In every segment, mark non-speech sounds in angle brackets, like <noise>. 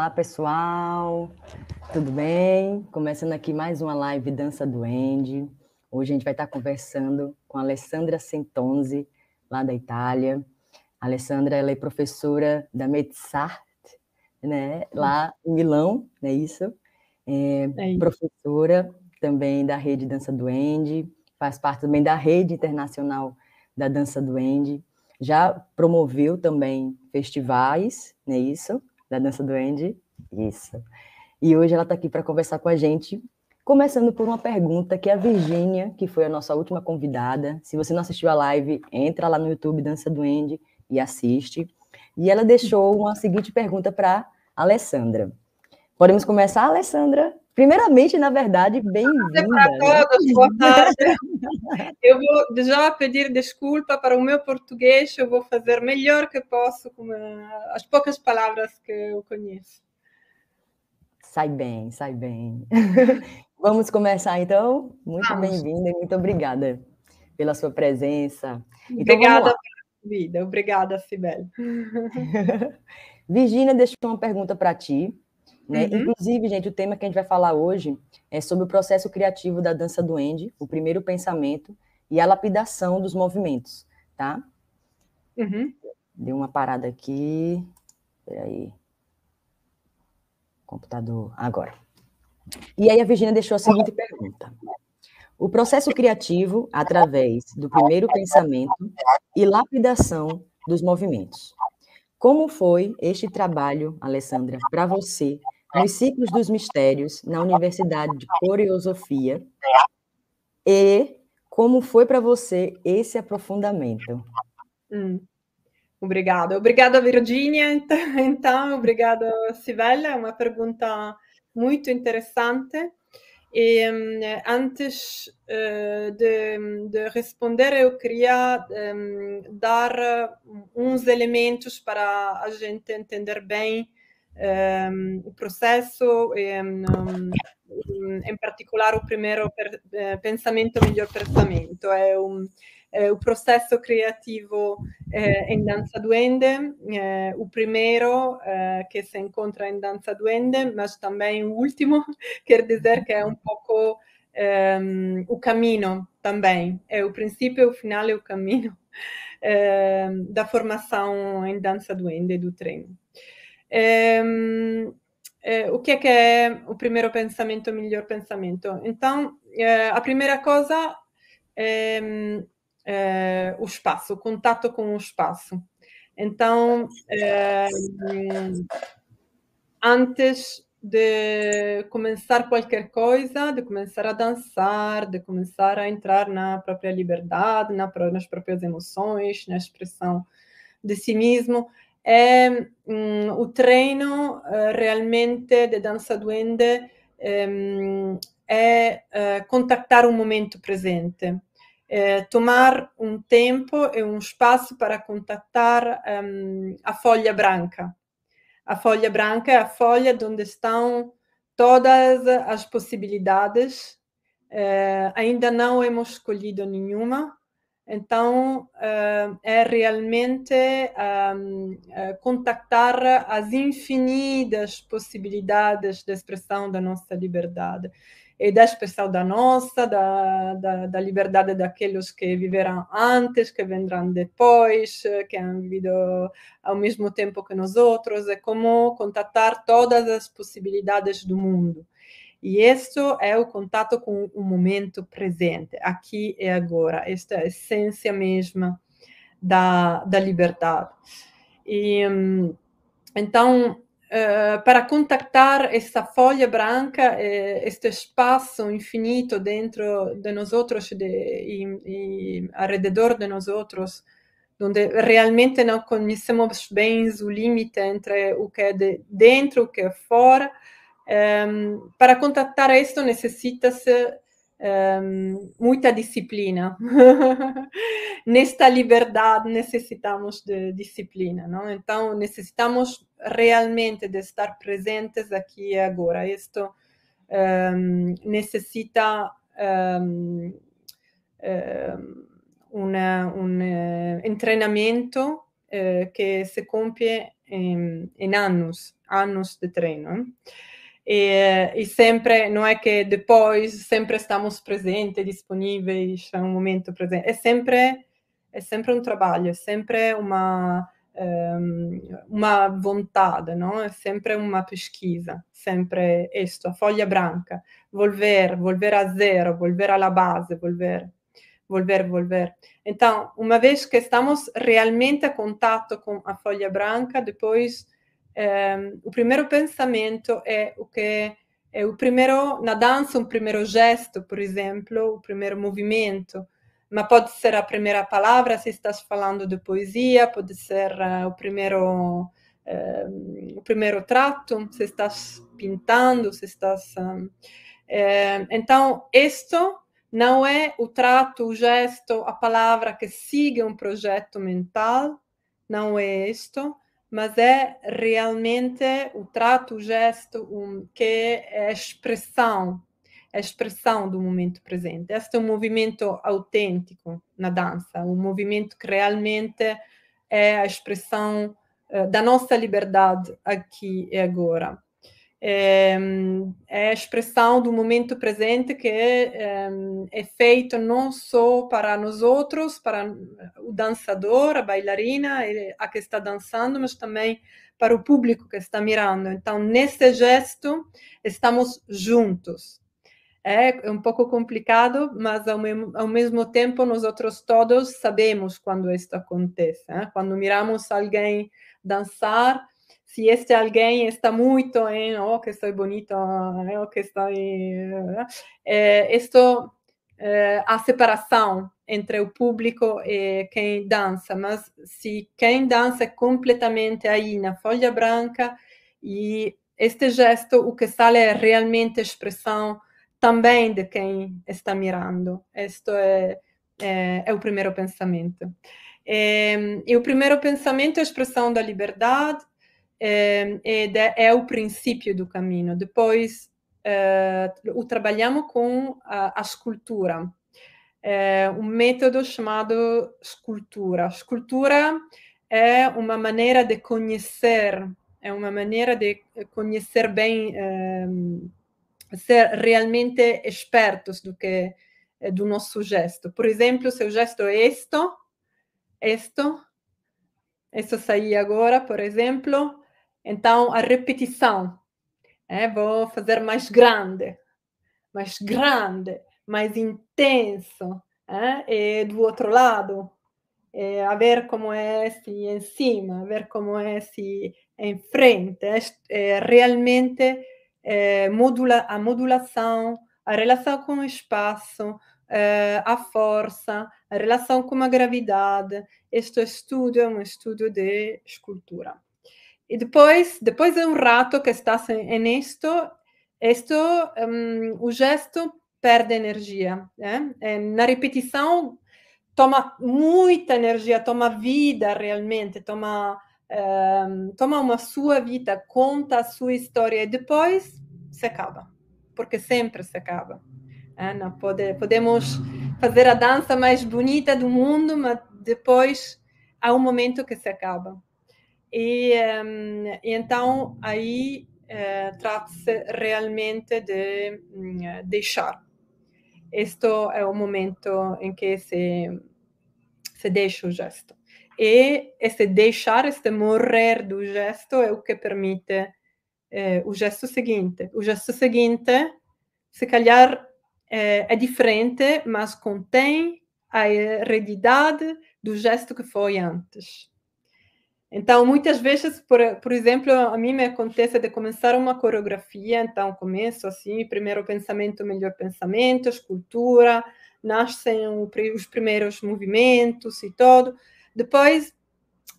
Olá, pessoal. Tudo bem? Começando aqui mais uma live Dança Duende. Hoje a gente vai estar conversando com a Alessandra Sentonzi, lá da Itália. A Alessandra ela é professora da Metzart, né, lá em Milão, não é isso? É, é isso. Professora também da Rede Dança Duende, faz parte também da Rede Internacional da Dança Duende. Já promoveu também festivais, não é isso? Da Dança Duende. Isso. E hoje ela está aqui para conversar com a gente, começando por uma pergunta que a Virgínia, que foi a nossa última convidada, se você não assistiu a live, entra lá no YouTube Dança Duende e assiste. E ela deixou uma seguinte pergunta para Alessandra. Podemos começar, Alessandra? Primeiramente, na verdade, bem-vinda. Para né? todos, boa <laughs> tarde. eu vou já pedir desculpa para o meu português, eu vou fazer melhor que posso com as poucas palavras que eu conheço. Sai bem, sai bem. <laughs> Vamos começar então? Muito bem-vinda e muito obrigada pela sua presença. Então, obrigada pela vida, obrigada, Sibeli. <laughs> Virginia deixou uma pergunta para ti. Né? Uhum. Inclusive, gente, o tema que a gente vai falar hoje é sobre o processo criativo da dança do Andy, o primeiro pensamento e a lapidação dos movimentos, tá? Uhum. Deu uma parada aqui. Peraí. Computador. Agora. E aí a Virginia deixou a seguinte pergunta. O processo criativo através do primeiro pensamento e lapidação dos movimentos. Como foi este trabalho, Alessandra, para você nos ciclos dos mistérios na Universidade de Coreosofia e como foi para você esse aprofundamento? Hum. Obrigada. Obrigada, Virginia. <laughs> Então, obrigada, Sibela. É uma pergunta muito interessante. E antes uh, de, de, responder, eu queria um, dar uns elementos para a gente entender bem o processo e, um, em particolare o primeiro per, eh, pensamento miglior pensamento è, un, è o processo criativo eh, in danza duende eh, o primeiro eh, que se encontra em dança duende mas também o último quer <laughs> dizer que é um pouco um, o caminho também. É o princípio e o final é o caminho da formação em dança duende do treino Ehm, eh, o que é que é o primeiro pensamento, o melhor pensamento? Então, eh, a primeira coisa é, é, o espaço, o contato com o espaço. Então, é, antes de começar qualquer coisa, de começar a dançar, de começar a entrar na própria liberdade, na, nas próprias emoções, na expressão de si mesmo, è um, o treino uh, realmente de dança duende um, è uh, contattare un momento presente, eh, tomar um tempo e um espaço para contactar um, a folha branca. A folha branca é a folha onde estão todas as possibilidades. Eh, ainda não hemos escolhido nenhuma, então, uh, é realmente um, uh, contactar as infinitas possibilidades de expressão da nossa liberdade e da expressão da nossa, da, da, da, liberdade daqueles que viveram antes, que vendrão depois, que han vivido ao mesmo tempo que nós outros, é como contatar todas as possibilidades do mundo. E isso é o contato com o momento presente, aqui e agora. Esta é a essência mesma da, da liberdade. E, então, uh, para contactar essa folha branca, uh, este espaço infinito dentro de nós outros e, e redor de nós outros, onde realmente não conhecemos bem o limite entre o que é de dentro e o que é fora, Um, para contactar esto necesita-se um, muita disciplina. <laughs> Nesta liberdade necessitamos de disciplina, não? Então necessitamos realmente de estar presentes aqui e agora. Isto um, necessita um, um, um treinamento uh, que se compie em, em anos, anos de treino. E, e, sempre, não é que depois sempre estamos presentes, disponíveis a um momento presente, é sempre, é sempre um trabalho, é sempre uma, um, vontade, não? é sempre uma pesquisa, sempre isto, a folha branca, volver, volver a zero, volver à base, volver volver, volver. Então, uma vez que estamos realmente em contato com a folha branca, depois eh, o primeiro pensamento é o que é o primeiro na dança, um primeiro gesto, por exemplo, o primeiro movimento, mas pode ser a primeira palavra se estás falando de poesia, pode ser uh, o primeiro uh, o primeiro trato, se estás pintando, se estás uh, então isto não é o trato, o gesto, a palavra que siga um projeto mental, não é isto, mas é realmente o trato, o gesto, um, que é a expressão, a expressão do momento presente. Este é um movimento autêntico na dança, um movimento que realmente é a expressão uh, da nossa liberdade aqui e agora é, é, a expressão do momento presente que é, é, feito não só para nós outros, para o dançador, a bailarina, a que está dançando, mas também para o público que está mirando. Então, nesse gesto, estamos juntos. É, é um pouco complicado, mas ao mesmo, ao mesmo tempo, nós outros todos sabemos quando isso acontece. Né? Quando miramos alguém dançar, se este alguém está muito em oh que estou bonito oh que estou é, isto é, a separação entre o público e quem dança mas se quem dança é completamente aí na folha branca e este gesto o que sai é realmente expressão também de quem está mirando. Isto é, é, é o primeiro pensamento. E, e o primeiro pensamento é a expressão da liberdade é, é, é o princípio do caminho. Depois, é, o trabalhamos com a, a escultura, é um método chamado escultura. Escultura é uma maneira de conhecer, é uma maneira de conhecer bem, é, ser realmente espertos do que do nosso gesto. Por exemplo, se o gesto é isto, isto, isso sair agora, por exemplo, então, a repetição. É, vou fazer mais grande, mais grande, mais intenso. É, e do outro lado, é, a ver como é se em cima, a ver como é se em frente. É, realmente é, modula, a modulação, a relação com o espaço, é, a força, a relação com a gravidade. Este estudo é um estudo de escultura. E depois, depois de um rato que estás nisto, isto, um, o gesto perde energia. Né? Na repetição, toma muita energia, toma vida realmente, toma, um, toma uma sua vida, conta a sua história e depois se acaba, porque sempre se acaba. Né? Não pode, podemos fazer a dança mais bonita do mundo, mas depois há um momento que se acaba. E, um, e então aí uh, trata-se realmente de um, deixar. Este é o momento em que se, se deixa o gesto. E esse deixar, este morrer do gesto é o que permite eh, o gesto seguinte. O gesto seguinte, se calhar, eh, é diferente, mas contém a heredidade do gesto que foi antes. Então, muitas vezes, por, por exemplo, a mim me acontece de começar uma coreografia, então começo assim, primeiro pensamento, melhor pensamento, escultura, nascem os primeiros movimentos e tudo. Depois,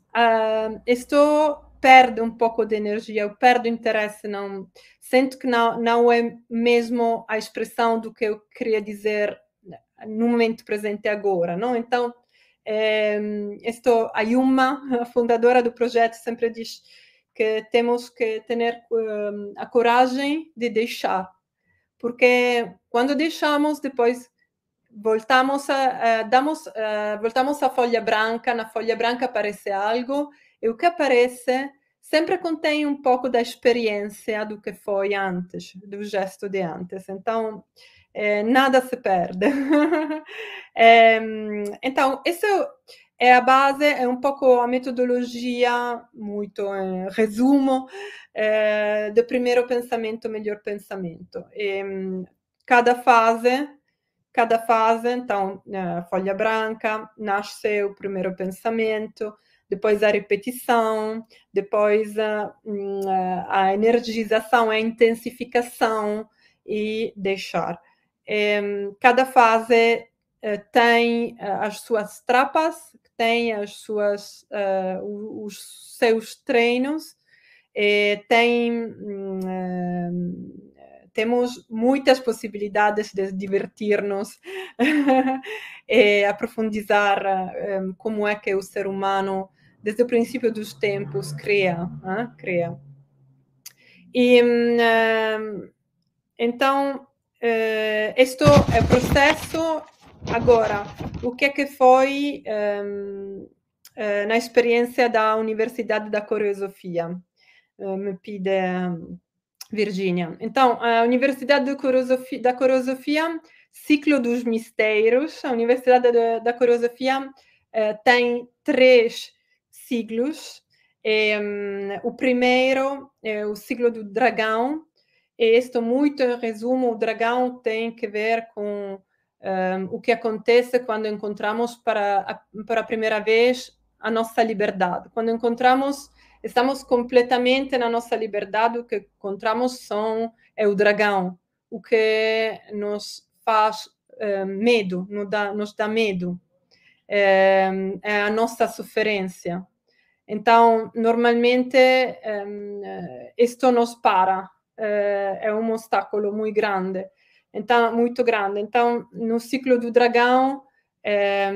uh, estou perde um pouco de energia, eu perdo interesse, não sinto que não, não é mesmo a expressão do que eu queria dizer no momento presente agora, não? Então, é, esto, a Yuma, a fundadora do projeto, sempre diz que temos que ter um, a coragem de deixar, porque quando deixamos, depois voltamos a, damos, voltamos à folha branca, na folha branca aparece algo, e o que aparece sempre contém um pouco da experiência do que foi antes, do gesto de antes. Então, é, nada se perde. <laughs> é, então, isso é a base, é um pouco a metodologia, muito em resumo, é, do primeiro pensamento, melhor pensamento. E, cada fase, cada fase, então, folha branca, nasce o primeiro pensamento, depois a repetição, depois a, a energização, a intensificação e deixar. Cada fase eh, tem eh, as suas trapas, tem as suas, uh, os seus treinos, tem, uh, temos muitas possibilidades de divertir-nos <laughs> e aprofundizar um, como é que o ser humano, desde o princípio dos tempos, cria. Uh, cria. E, um, então, uh, este é o processo Agora, o que é que foi um, uh, eh, na experiência da Universidade da Coreosofia? Uh, me pide um, Virginia. Então, a Universidade da Coreosofia Ciclo dos Mistérios, a Universidade da, da Coreosofia uh, tem três ciclos. E, um, o primeiro é o ciclo do dragão, e isto muito em resumo, o dragão tem que ver com um, o que acontece quando encontramos para a, para a primeira vez a nossa liberdade. Quando encontramos, estamos completamente na nossa liberdade, o que encontramos são, é o dragão, o que nos faz um, medo, nos dá, nos dá medo, é, é, a nossa sofrência. Então, normalmente, um, isto nos para, é, é um obstáculo muito grande então muito grande. Então, no ciclo do dragão, é,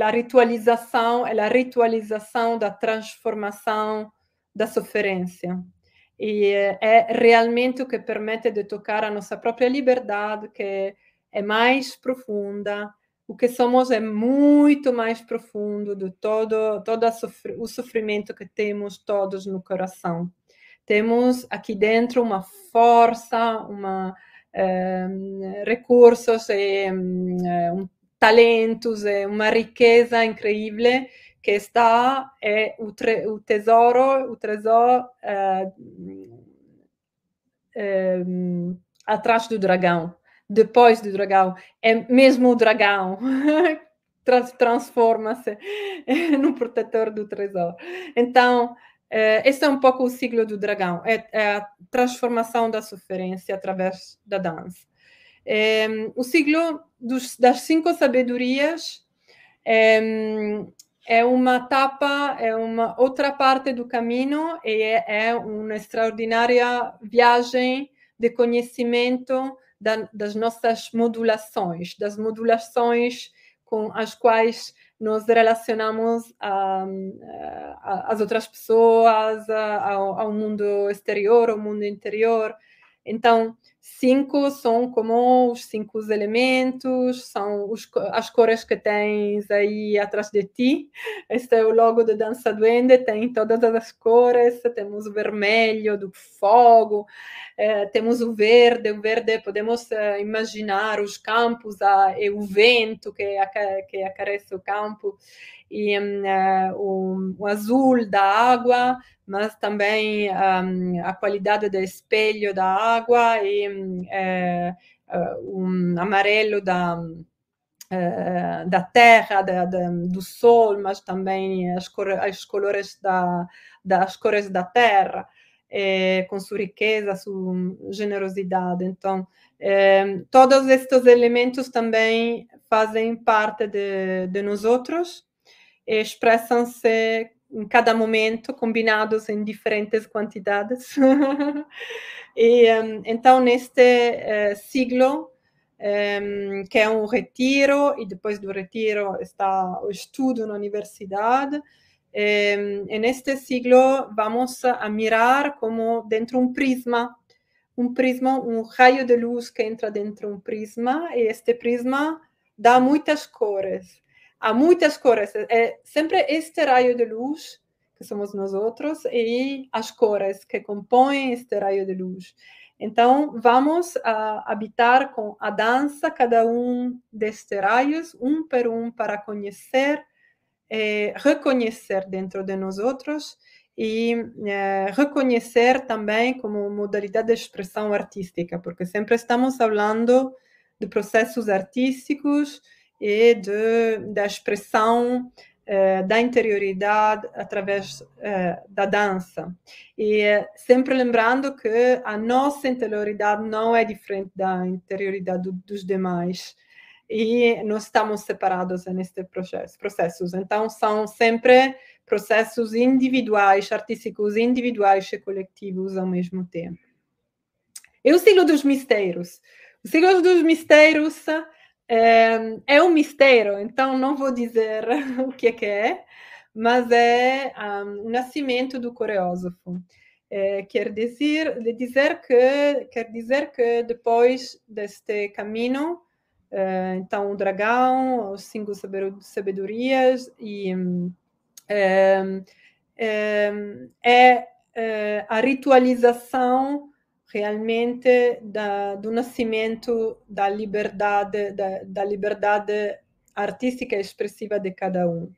a ritualização é a ritualização da transformação da sofrência. E é realmente o que permite de tocar a nossa própria liberdade, que é mais profunda. O que somos é muito mais profundo do todo, todo o sofrimento que temos todos no coração temos aqui dentro uma força, uma, um, recursos e um, talentos e uma riqueza incrível que está é o, tre, o tesouro, o tesouro uh, um, atrás do dragão, depois do dragão, é mesmo o dragão <laughs> transforma-se <laughs> no protetor do tesouro. Então, esse é um pouco o ciclo do dragão, é, é a transformação da sofrência através da dança. É, o ciclo dos, das cinco sabedorias é, é, uma etapa, é uma outra parte do caminho e é, é uma extraordinária viagem de conhecimento da, das nossas modulações, das modulações com as quais nos relacionamos às outras pessoas, ao, ao, mundo exterior, ao mundo interior. Então, cinco são como os cinco elementos, são os, as cores que tens aí atrás de ti. Este é o logo de Dança Duende, tem todas as cores, temos o vermelho do fogo, eh, temos o verde, o verde podemos eh, imaginar os campos a, e o vento que, que acarece o campo, e um, uh, o, o, azul da água, mas também um, a qualidade do espelho da água e um, um amarelo da, da terra, da, da, do sol, mas também as, cor, as cores da, das cores da terra, com sua riqueza, sua generosidade. Então, todos estes elementos também fazem parte de, de nós outros expressam-se em cada momento, combinados em diferentes quantidades. <laughs> e, então, neste uh, siglo, um, que é um retiro, e depois do retiro está o estudo na universidade, um, e neste siglo vamos a mirar como dentro um prisma, um prisma, um raio de luz que entra dentro um prisma, e este prisma dá muitas cores há muitas cores. É sempre este raio de luz que somos nós outros, e as cores que compõem este raio de luz. Então, vamos uh, habitar com a dança cada um destes raios, um por um, para conhecer, eh, reconhecer dentro de nós outros e eh, reconhecer também como modalidade de expressão artística, porque sempre estamos falando de processos artísticos e de, da expressão eh, da interioridade através eh, da dança. E eh, sempre lembrando que a nossa interioridade não é diferente da interioridade do, dos demais. E nós estamos separados neste processo, processos. Então, são sempre processos individuais, artísticos individuais e coletivos ao mesmo tempo. E o ciclo dos mistérios. O ciclo dos mistérios é, é um mistério, então não vou dizer <laughs> o que é, que é mas é um, o nascimento do coreógrafo. É, quer dizer, dizer que quer dizer que depois deste caminho, é, então o dragão, os cinco sabedorias e é, é, é a ritualização realmente da, do nascimento da liberdade, da, da liberdade artística e expressiva de cada um.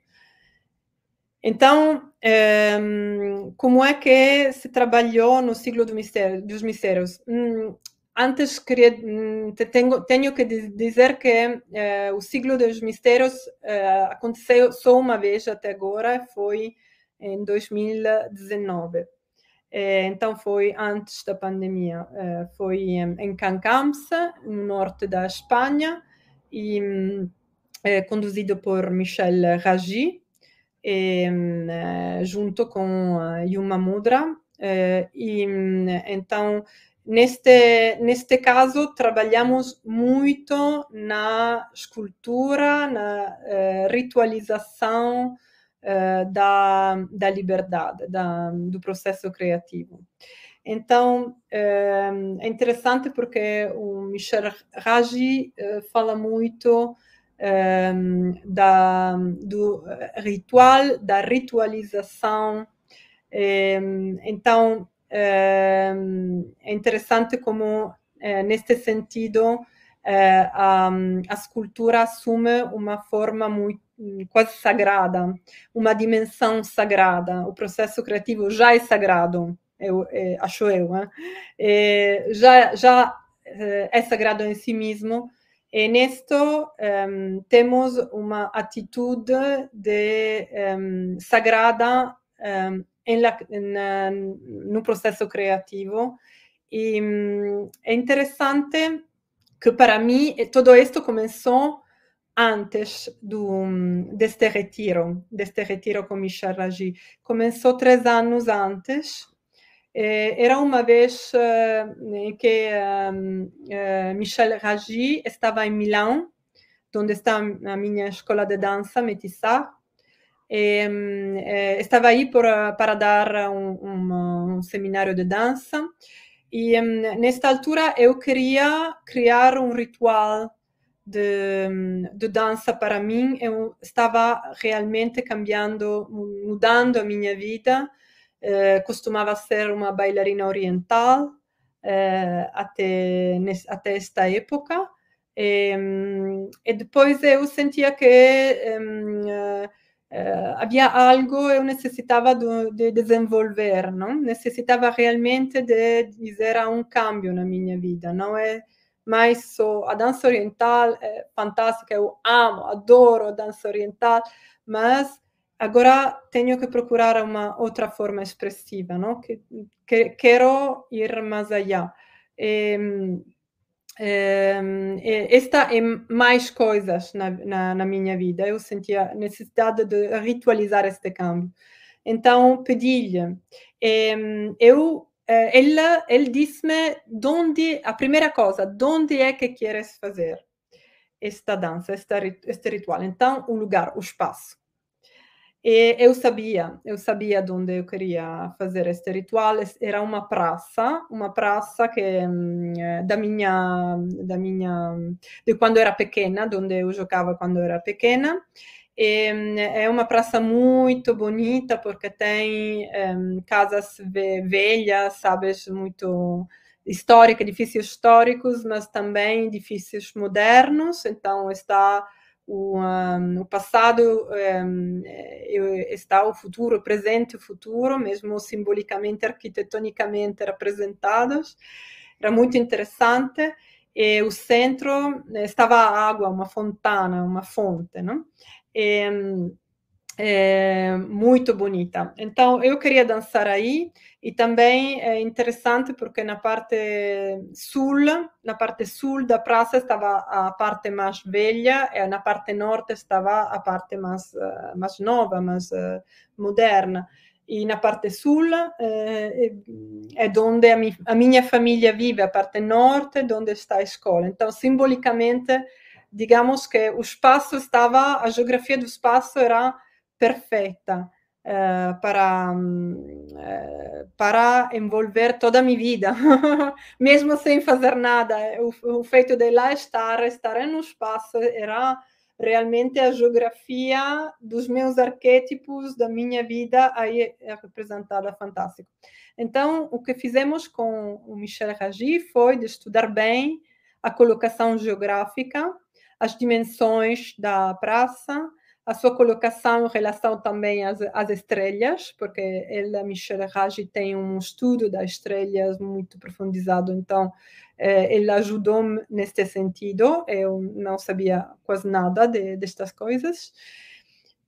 Então, é, como é que se trabalhou no ciclo do mistério, dos mistérios? Hum, antes, queria, hum, tenho, que dizer que é, o ciclo dos mistérios é, aconteceu só uma vez até agora, foi em 2019. É, então foi antes da pandemia, é, foi em Cancamps, no norte da Espanha, e é, conduzido por Michel Raji, junto com Yuma Mudra. e então Neste, neste caso, trabalhamos muito na escultura, na eh, ritualização uh, da, da liberdade, da, do processo criativo. Então, é interessante porque o Michel Raji fala muito da, do ritual, da ritualização. Então, é interessante como, neste sentido, a, a escultura assume uma forma muito quase sagrada, uma dimensão sagrada. O processo criativo já é sagrado, eu, é, acho eu, é, já, já eh, é sagrado em si mesmo. E nisto um, temos uma atitude de um, sagrada um, la, na, no processo criativo. E é interessante que para mim todo isto começou antes do, deste retiro, deste retiro com Michel Raji. Começou três anos antes. era uma vez uh, que Michel Raji estava em Milão, onde está a minha escola de dança, Metissá. E, estava aí por, para dar um, um, um, seminário de dança. E nesta altura eu queria criar um ritual de, de, dança para mim, eu estava realmente cambiando, mudando a minha vida. Eh, costumava ser uma bailarina oriental eh, até, até esta época. E, e, depois eu sentia que um, uh, uh, havia algo eu necessitava de, de desenvolver, não? Necessitava realmente de dizer um cambio na minha vida. Não é mas só a dança oriental é fantástica, eu amo, adoro a dança oriental, mas agora tenho que procurar uma outra forma expressiva, não? Que, que quero ir mais allá. E, esta é mais coisas na, na, na, minha vida. Eu sentia necessidade de ritualizar este câmbio. Então pedi-lhe. Eu ele, ele disse-me onde, a primeira coisa, onde é que queres fazer esta dança, este, este ritual. Então, o lugar, o espaço. E eu sabia, eu sabia onde eu queria fazer este ritual. Era uma praça, uma praça que da minha, da minha, de quando era pequena, onde eu jogava quando era pequena. E, é uma praça muito bonita porque tem um, casas velhas, sabes, muito históricas, edifícios históricos, mas também edifícios modernos. Então está o, um, o passado, um, está o futuro, o presente o futuro, mesmo simbolicamente, arquitetonicamente representados. Era muito interessante e o centro estava a água, uma fontana, uma fonte, não? E, é, muito bonita. Então, eu queria dançar aí e também é interessante porque na parte sul, na parte sul da praça estava a parte mais velha e na parte norte estava a parte mais, mais nova, mais moderna. E na parte sul eh, é onde a, mi, a, minha família vive, a parte norte, onde está a escola. Então, simbolicamente, digamos que o espaço estava, a geografia do espaço era perfeita eh, para, eh, para envolver toda a minha vida, <laughs> mesmo sem fazer nada. O, o feito de lá estar, estar no espaço, era realmente a geografia dos meus arquétipos da minha vida aí é representada fantástico. Então, o que fizemos com o Michel Ragi foi de estudar bem a colocação geográfica, as dimensões da praça, a sua colocação em relação também às, às estrelas, porque ele, Michel Ragi, tem um estudo das estrelas muito profundizado, então eh, ele ajudou-me neste sentido, eu não sabia quase nada de, destas coisas.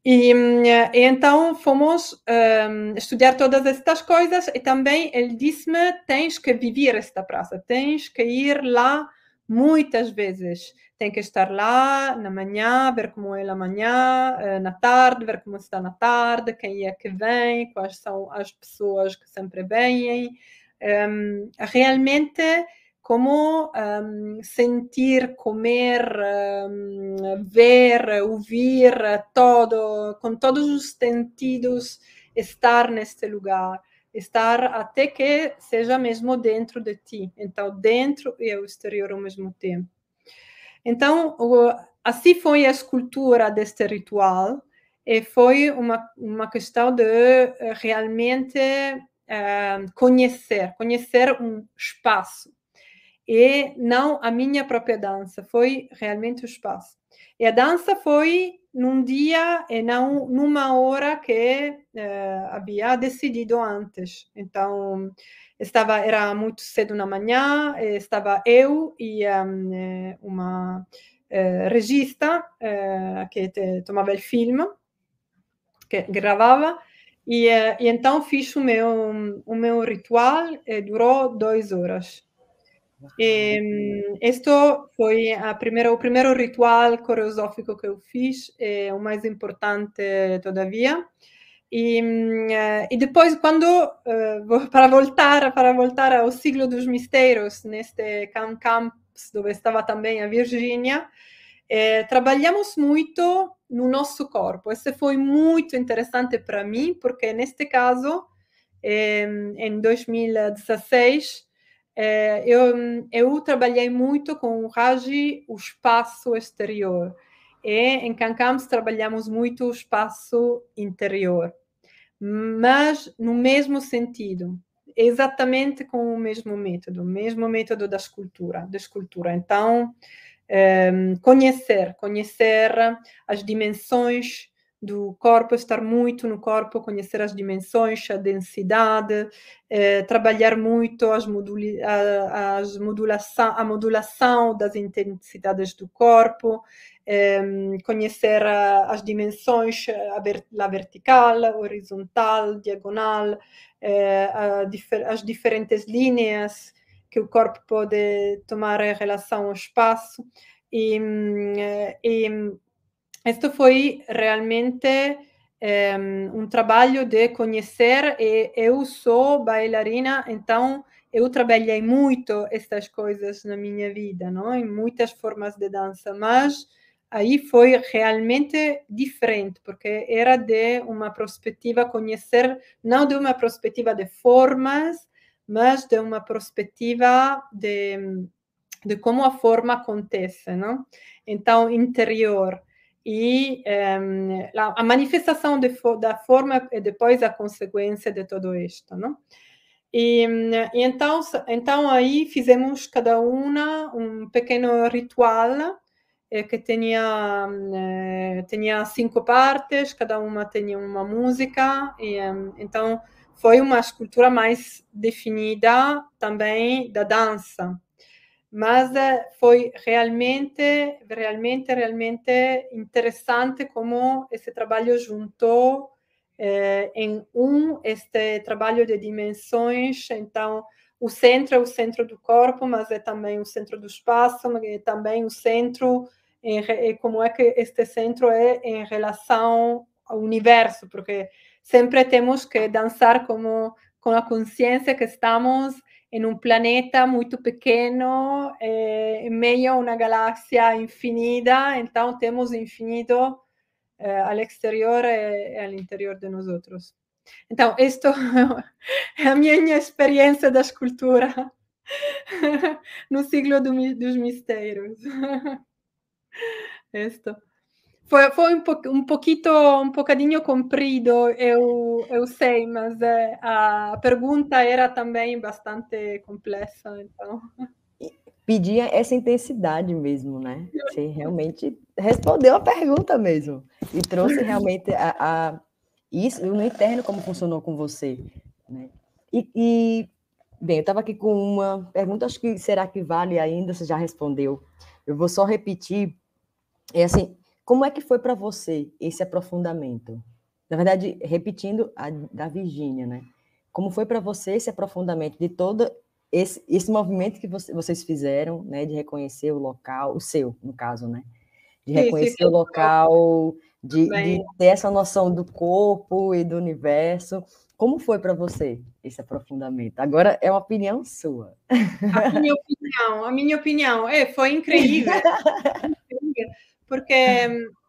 E, e então fomos um, ehm, estudar todas estas coisas e também ele disse-me, tens que viver esta praça, tens que ir lá muitas vezes tem que estar lá na manhã, ver como é a manhã, eh, na tarde, ver como está na tarde, quem é que vem, quais são as pessoas que sempre vêm. Um, realmente, como um, sentir, comer, um, ver, ouvir, todo, com todos os sentidos, estar neste lugar estar até que seja mesmo dentro de ti. Então, dentro e o exterior ao mesmo tempo. Então, assim foi a escultura deste ritual e foi uma, uma questão de eh, realmente uh, conhecer, conhecer um espaço. E não a minha própria dança, foi realmente o espaço. E a dança foi num dia e não numa hora que uh, havia decidido antes. Então, estava era muito cedo na manhã, estava eu e um, uma uh, regista uh, que te, tomava o filme, que gravava, e, uh, e, então fiz o meu, o meu ritual e durou duas horas. E, este foi a primeira, o primeiro ritual coreosófico que eu fiz, é o mais importante todavia. E, uh, e depois, quando uh, <laughs> para voltar para voltar ao siglo dos mistérios, neste camp campus onde estava também a Virgínia, eh, trabalhamos muito no nosso corpo. Isso foi muito interessante para mim, porque neste caso, eh, em 2016, eh, eu, eu trabalhei muito com o Raji, o espaço exterior. E em Cancams trabalhamos muito o espaço interior mas no mesmo sentido, exatamente com o mesmo método, o mesmo método da escultura, da escultura. Então, um, conhecer, conhecer as dimensões do corpo, estar muito no corpo, conhecer as dimensões, a densidade, eh, trabalhar muito as, moduli as modulação, a modulação das intensidades do corpo, eh, conhecer as dimensões, a, vertical, horizontal, diagonal, eh, as diferentes linhas que o corpo pode tomar em relação ao espaço. E, e isto foi realmente um, um trabalho de conhecer e eu sou bailarina, então eu trabalhei muito estas coisas na minha vida, não? em muitas formas de dança, mas aí foi realmente diferente, porque era de uma perspectiva conhecer, não de uma perspectiva de formas, mas de uma perspectiva de, de como a forma acontece, não? Então, interior. E um, a manifestação de, da forma e depois a consequência de tudo isto, não? E, e, então, então aí fizemos cada uma um pequeno ritual eh, que tinha, eh, tinha cinco partes, cada uma tinha uma música, e então foi uma escultura mais definida também da dança. Mas eh, foi realmente, realmente, realmente interessante como esse trabalho juntou eh, em um este trabalho de dimensões. Então, o centro é o centro do corpo, mas é também o centro do espaço, mas é também o centro em, como é que este centro é em relação ao universo, porque sempre temos que dançar como com a consciência que estamos em um planeta muito pequeno, eh, em meio a uma galáxia infinita, então temos infinito eh, ao exterior e, e ao interior de nós outros. Então, isto é <laughs> a minha experiência da escultura <laughs> no siglo do, dos mistérios. Isto. <laughs> Foi, foi um, po, um, pouquito, um bocadinho comprido, eu, eu sei, mas é, a pergunta era também bastante complexa, então... Pedia essa intensidade mesmo, né? Você realmente respondeu a pergunta mesmo. E trouxe realmente a, a isso no interno como funcionou com você, né? E, e bem, eu estava aqui com uma pergunta, acho que será que vale ainda? Você já respondeu. Eu vou só repetir. É assim, como é que foi para você esse aprofundamento? Na verdade, repetindo a da Virgínia, né? Como foi para você esse aprofundamento de todo esse, esse movimento que você, vocês fizeram, né, de reconhecer o local, o seu, no caso, né? De reconhecer sim, o local, de, de, ter essa noção do corpo e do universo. Como foi para você esse aprofundamento? Agora é uma opinião sua. A minha opinião, a minha opinião, é, foi incrível. <laughs> porque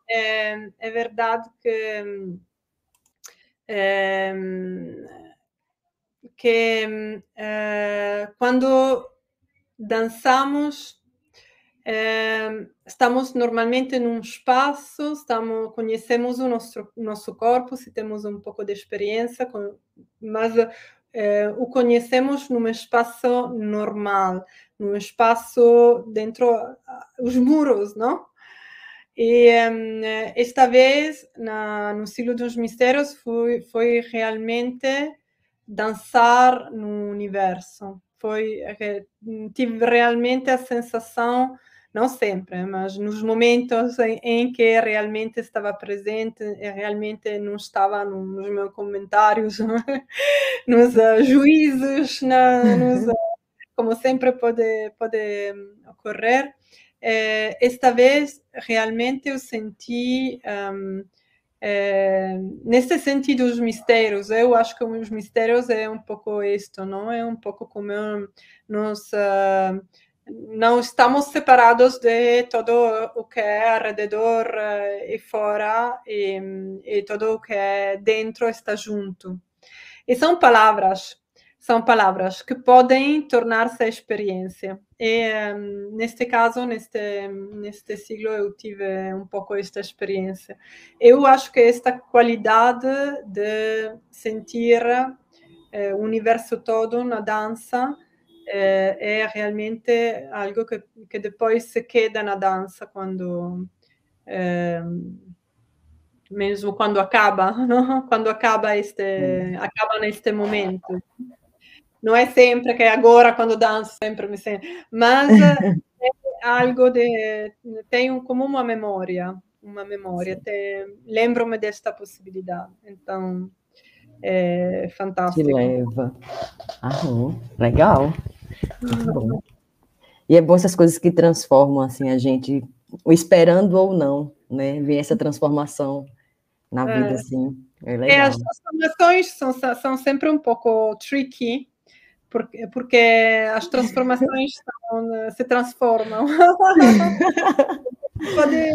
é, é verdade que é, que é, quando dançamos estamos normalmente num espaço, estamos, conhecemos o nosso, nosso corpo, se temos um pouco de experiência, com, mas é, o conhecemos num espaço normal, num espaço dentro os muros, não? E um, esta vez, na, no Ciclo dos Mistérios, foi, foi realmente dançar no universo. Foi, tive realmente a sensação, não sempre, mas nos momentos em, em que realmente estava presente, e realmente não estava nos meus comentários, <laughs> nos uh, juízos, na, nos, como sempre pode, pode ocorrer eh, esta vez realmente eu senti um, eh, nesse sentido os mistérios. Eu acho que os mistérios é um pouco isto não? É um pouco como nós uh, não estamos separados de todo o que é ao redor uh, e fora e, e todo o que é dentro está junto. E são palavras são palavras que podem tornar-se experiência. E um, neste caso, neste, neste siglo, eu tive um pouco esta experiência. Eu acho que esta qualidade de sentir eh, o universo todo na dança eh, é realmente algo que, que depois se queda na dança quando. Eh, mesmo quando acaba, <laughs> não? quando acaba este, acaba neste momento não é sempre que é agora quando danço sempre me sento, mas <laughs> é algo de tenho como uma memória, uma memória, lembro-me desta possibilidade. Então é fantástico. Que leva. Ah, legal. Muito bom. E é bom essas coisas que transformam assim a gente, esperando ou não, né? Ver essa transformação na vida, é. assim. É legal. É, as transformações são, são sempre um pouco tricky, porque, porque as transformações são, se transformam. <laughs> Pode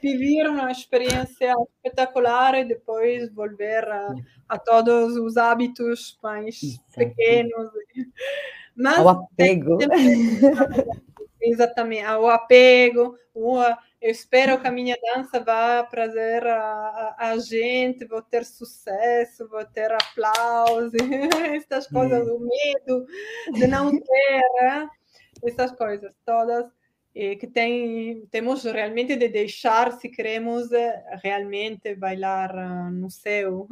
viver uma experiência espetacular e depois volver a, a todos os hábitos mais pequenos. Mas, <laughs> o apego. Exatamente, o apego, eu espero que a minha dança vá trazer a, a, a gente, vou ter sucesso, vou ter aplausos, <laughs> essas coisas, o medo de não ter, né? essas coisas todas que tem, temos realmente de deixar se queremos eh, realmente bailar eh, no céu.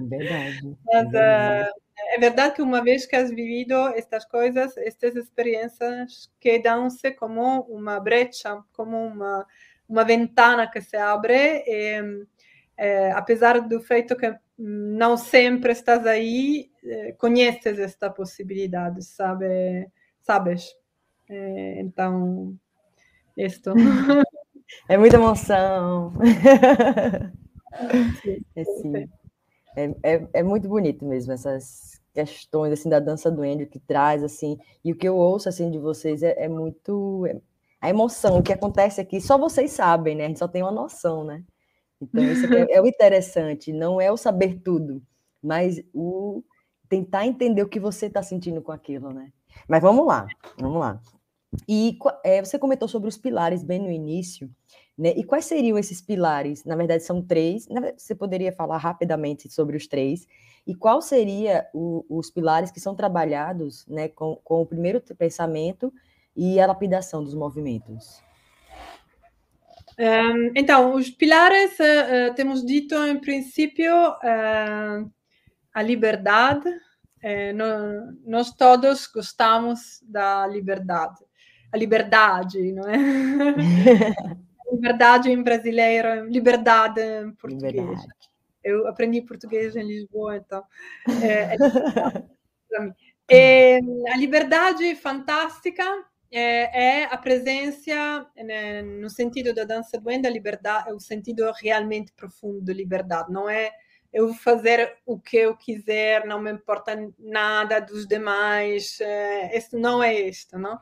Verdade. Mas, é verdade. <laughs> é verdade que uma vez que has vivido estas coisas, estas experiências quedam-se como uma brecha, como uma, uma ventana que se abre, e, é, apesar do feito que não sempre estás aí, conheces esta possibilidade, sabe? Sabes? É, então, estou. <laughs> É muita emoção. É, sim. É, é, é, muito bonito mesmo essas questões assim da dança do índio que traz assim e o que eu ouço assim de vocês é, é muito é, a emoção o que acontece aqui só vocês sabem né a gente só tem uma noção né então isso é, é o interessante não é o saber tudo mas o tentar entender o que você está sentindo com aquilo né mas vamos lá vamos lá e é, você comentou sobre os pilares bem no início, né? E quais seriam esses pilares? Na verdade, são três. Você poderia falar rapidamente sobre os três? E qual seria o, os pilares que são trabalhados, né, com, com o primeiro pensamento e a lapidação dos movimentos? Um, então, os pilares, uh, uh, temos dito em princípio uh, a liberdade. No, nós todos gostamos da liberdade a liberdade, não é? <laughs> liberdade em brasileiro, liberdade em português. Liberdade. Eu aprendi português em Lisboa, então é, é. <laughs> E, a liberdade fantástica é, é a presença, né, no sentido da dança duende, a liberdade, é o sentido realmente profundo de liberdade, não é eu vou fazer o que eu quiser, não me importa nada dos demais, é, isso não é isto, não?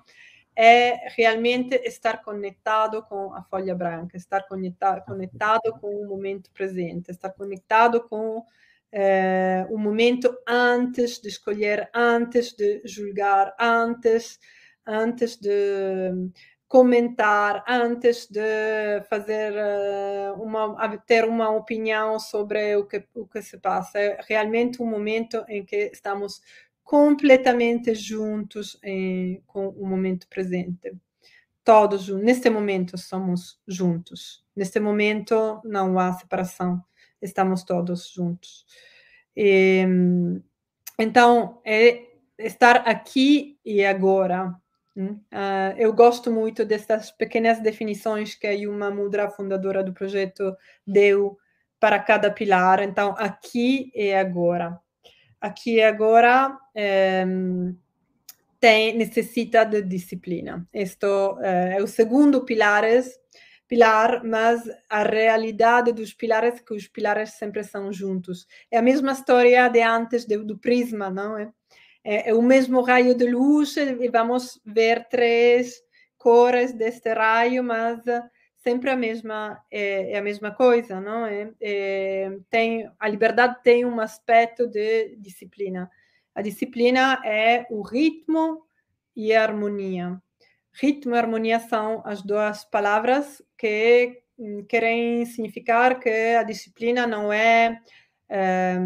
É realmente estar conectado com a folha branca, estar conectado, conectado com o momento presente, estar conectado com é, o momento antes de escolher, antes de julgar, antes, antes de comentar, antes de fazer eh, uma, ter uma opinião sobre o que, o que se passa. É realmente um momento em que estamos completamente juntos em, com o momento presente. Todos, neste momento, somos juntos. Neste momento, não há separação. Estamos todos juntos. E, então, é estar aqui e agora. Uh, eu gosto muito dessas pequenas definições que a Yuma Mudra, fundadora do projeto, deu para cada pilar. Então, aqui e agora aqui agora é, tem, necessita de disciplina. Este é, é o segundo pilares, pilar, mas a realidade dos pilares que os pilares sempre são juntos. É a mesma história de antes do, do prisma, não é? é? É o mesmo raio de luz e vamos ver três cores deste raio, mas sempre a mesma é, é, a mesma coisa, não é? é? Tem a liberdade tem um aspecto de disciplina. A disciplina é o ritmo e a harmonia. Ritmo e harmonia são as duas palavras que hum, querem significar que a disciplina não é, é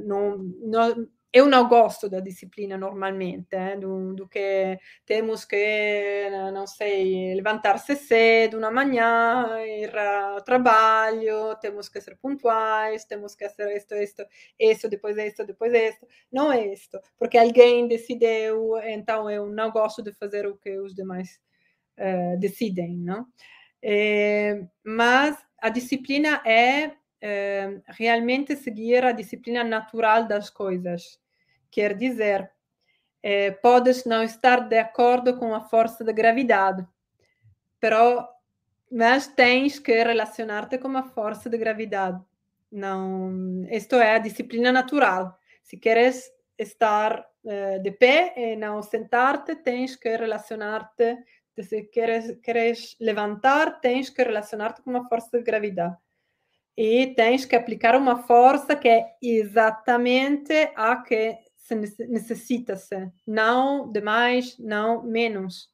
não, não eu não gosto da disciplina normalmente, eh, do, do, que temos que, não sei, levantar-se cedo na manhã, ir ao trabalho, temos que ser pontuais, temos que fazer isto, isto, isso, depois isto, depois isto. Não é isto, porque alguém decidiu, então eu não gosto de fazer o que os demais uh, decidem, não? É, mas a disciplina é é, realmente seguir a disciplina natural das coisas. Quer dizer, é, podes não estar de acordo com a força da gravidade, pero, mas tens que relacionar-te com a força da gravidade. Não, isto é a disciplina natural. Se queres estar uh, de pé e não sentar-te, tens que relacionar-te. Se queres, queres levantar, tens que relacionar-te com a força da gravidade e tens que aplicar uma força que é exatamente a que se necessita-se, não demais, não menos.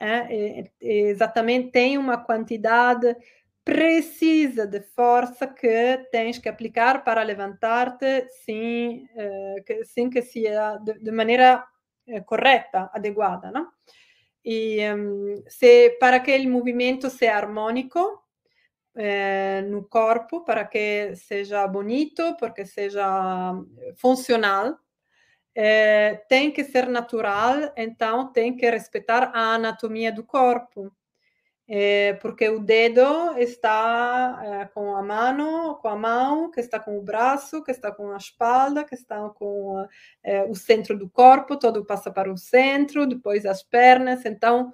é, é, exatamente tem uma quantidade precisa de força que tens que aplicar para levantar-te sem, uh, que, sem que seja de, de maneira uh, correta, adequada, não? E um, se para aquele movimento seja harmônico eh, no corpo, para que seja bonito, porque seja funcional, eh, tem que ser natural, então tem que respeitar a anatomia do corpo. Porque o dedo está com a mão, com a mão, que está com o braço, que está com a espalda, que está com é, o centro do corpo, todo passa para o centro, depois as pernas. Então,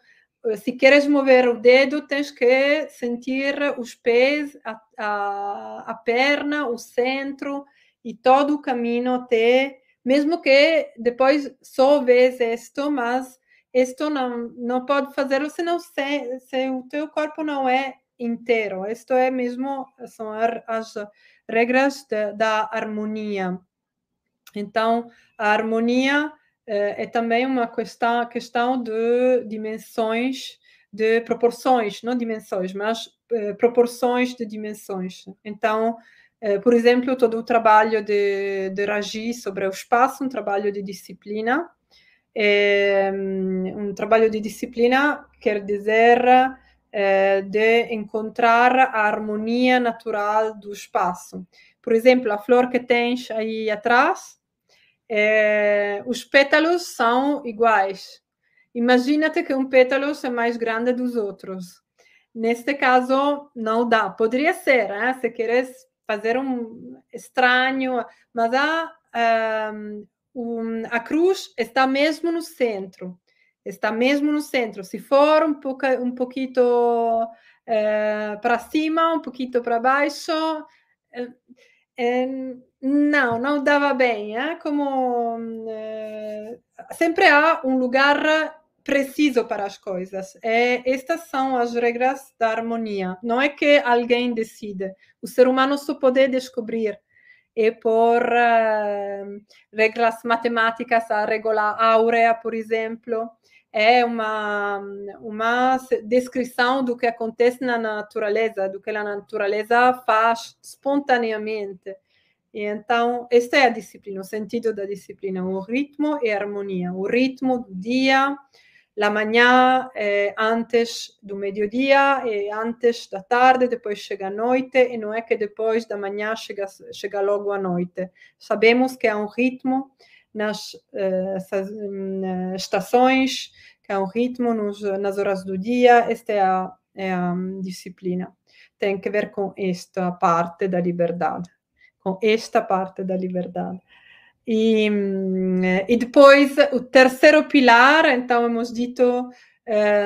se queres mover o dedo, tens que sentir os pés, a, a, a perna, o centro e todo o caminho até, mesmo que depois só vês isto, mas isto não, não pode fazer se não se, se o teu corpo não é inteiro. Isto é mesmo são as regras de, da harmonia. Então, a harmonia é também uma questão, questão de dimensões, de proporções, não dimensões, mas eh, proporções de dimensões. Então, eh, por exemplo, todo o trabalho de, de Raji sobre o espaço, um trabalho de disciplina, é, um trabalho de disciplina quer dizer é, de encontrar a harmonia natural do espaço. Por exemplo, a flor que tens aí atrás, é, os pétalos são iguais. Imagina-te que um pétalo é mais grande dos outros. Neste caso, não dá. Poderia ser, né? se queres fazer um estranho, mas há um, um, a cruz está mesmo no centro. Está mesmo no centro. Se for um, pouco, um pouquinho eh, para cima, um pouquinho para baixo, eh, não, não dava bem. Como sempre há um lugar preciso para as coisas. É, estas são as regras da harmonia. Não é que alguém decide. O ser humano só pode descobrir e por uh, regras matemáticas, a regola áurea, por exemplo, é uma, uma descrição do que acontece na natureza, do que a natureza faz espontaneamente. E então, esta é a disciplina, o sentido da disciplina, o ritmo e a harmonia. O ritmo do dia, la manhã é antes do meio-dia e antes da tarde, depois chega a noite, e não é que depois da manhã chega, chega logo a noite. Sabemos que há um ritmo nas uh, estações, que há um ritmo nos, nas horas do dia, esta é a, é a disciplina. Tem que ver com esta parte da liberdade, com esta parte da liberdade. E, e depois o terceiro pilar, então hemos dito,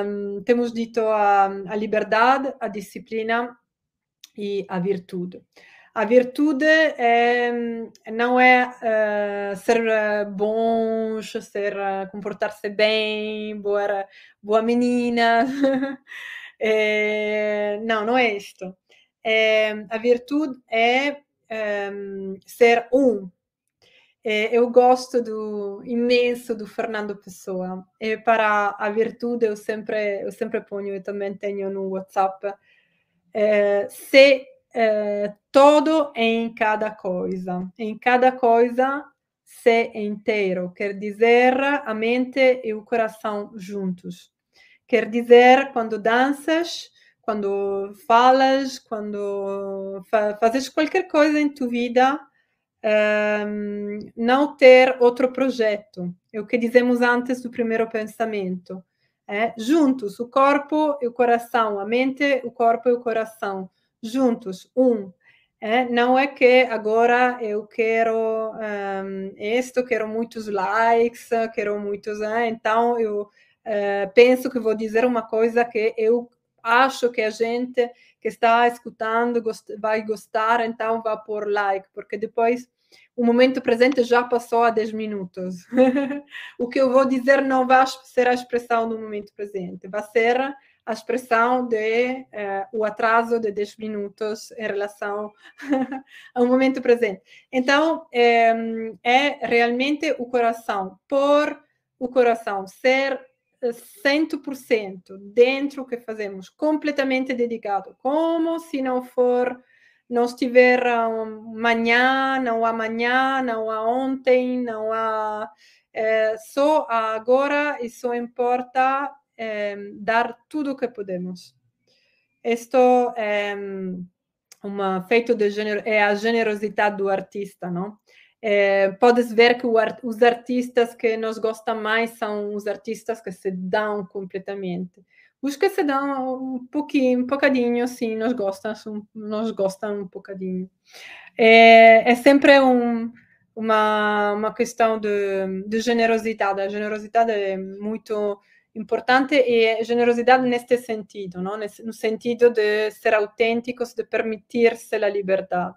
um, temos dito a, a liberdade, a disciplina e a virtude. A virtude é, não é uh, ser bons, ser uh, comportar-se bem, boa, boa menina. é, <laughs> não, não é isto. É, a virtude é um, ser um, é, eu gosto do imenso do Fernando Pessoa. E para a virtude eu sempre eu sempre ponho, eu também tenho no WhatsApp, é, se é, todo em cada coisa, em cada coisa se inteiro, quer dizer a mente e o coração juntos. Quer dizer quando danças, quando falas, quando fa fazes qualquer coisa em tua vida, um, não ter outro projeto. É o que dizemos antes do primeiro pensamento. É, juntos, o corpo e o coração, a mente, o corpo e o coração, juntos, um. É, não é que agora eu quero um, isto, quero muitos likes, quero muitos. É, então eu penso que vou dizer uma coisa que eu acho que a gente que está escutando gost vai gostar, então vá por like, porque depois o momento presente já passou há 10 minutos. <laughs> o que eu vou dizer não vai ser a expressão do momento presente, vai ser a expressão de uh, o atraso de 10 minutos em relação <laughs> ao momento presente. Então, é, é realmente o coração, por o coração ser 100% dentro que fazemos, completamente dedicado, como se não for, não estiver amanhã, não amanhã, não há ontem, não há é, só agora e só importa é, dar tudo o que podemos. Isto é um feito de é a generosidade do artista, não? É, podes ver que art, os artistas que nos gostam mais são os artistas que se dão completamente. Os que se dão um pouquinho, um bocadinho, sim, nos gostam, nos gostam um bocadinho. É, é sempre um, uma, uma questão de, de generosidade. A generosidade é muito importante e generosidade neste sentido, não? no sentido de ser autênticos, de permitir-se a liberdade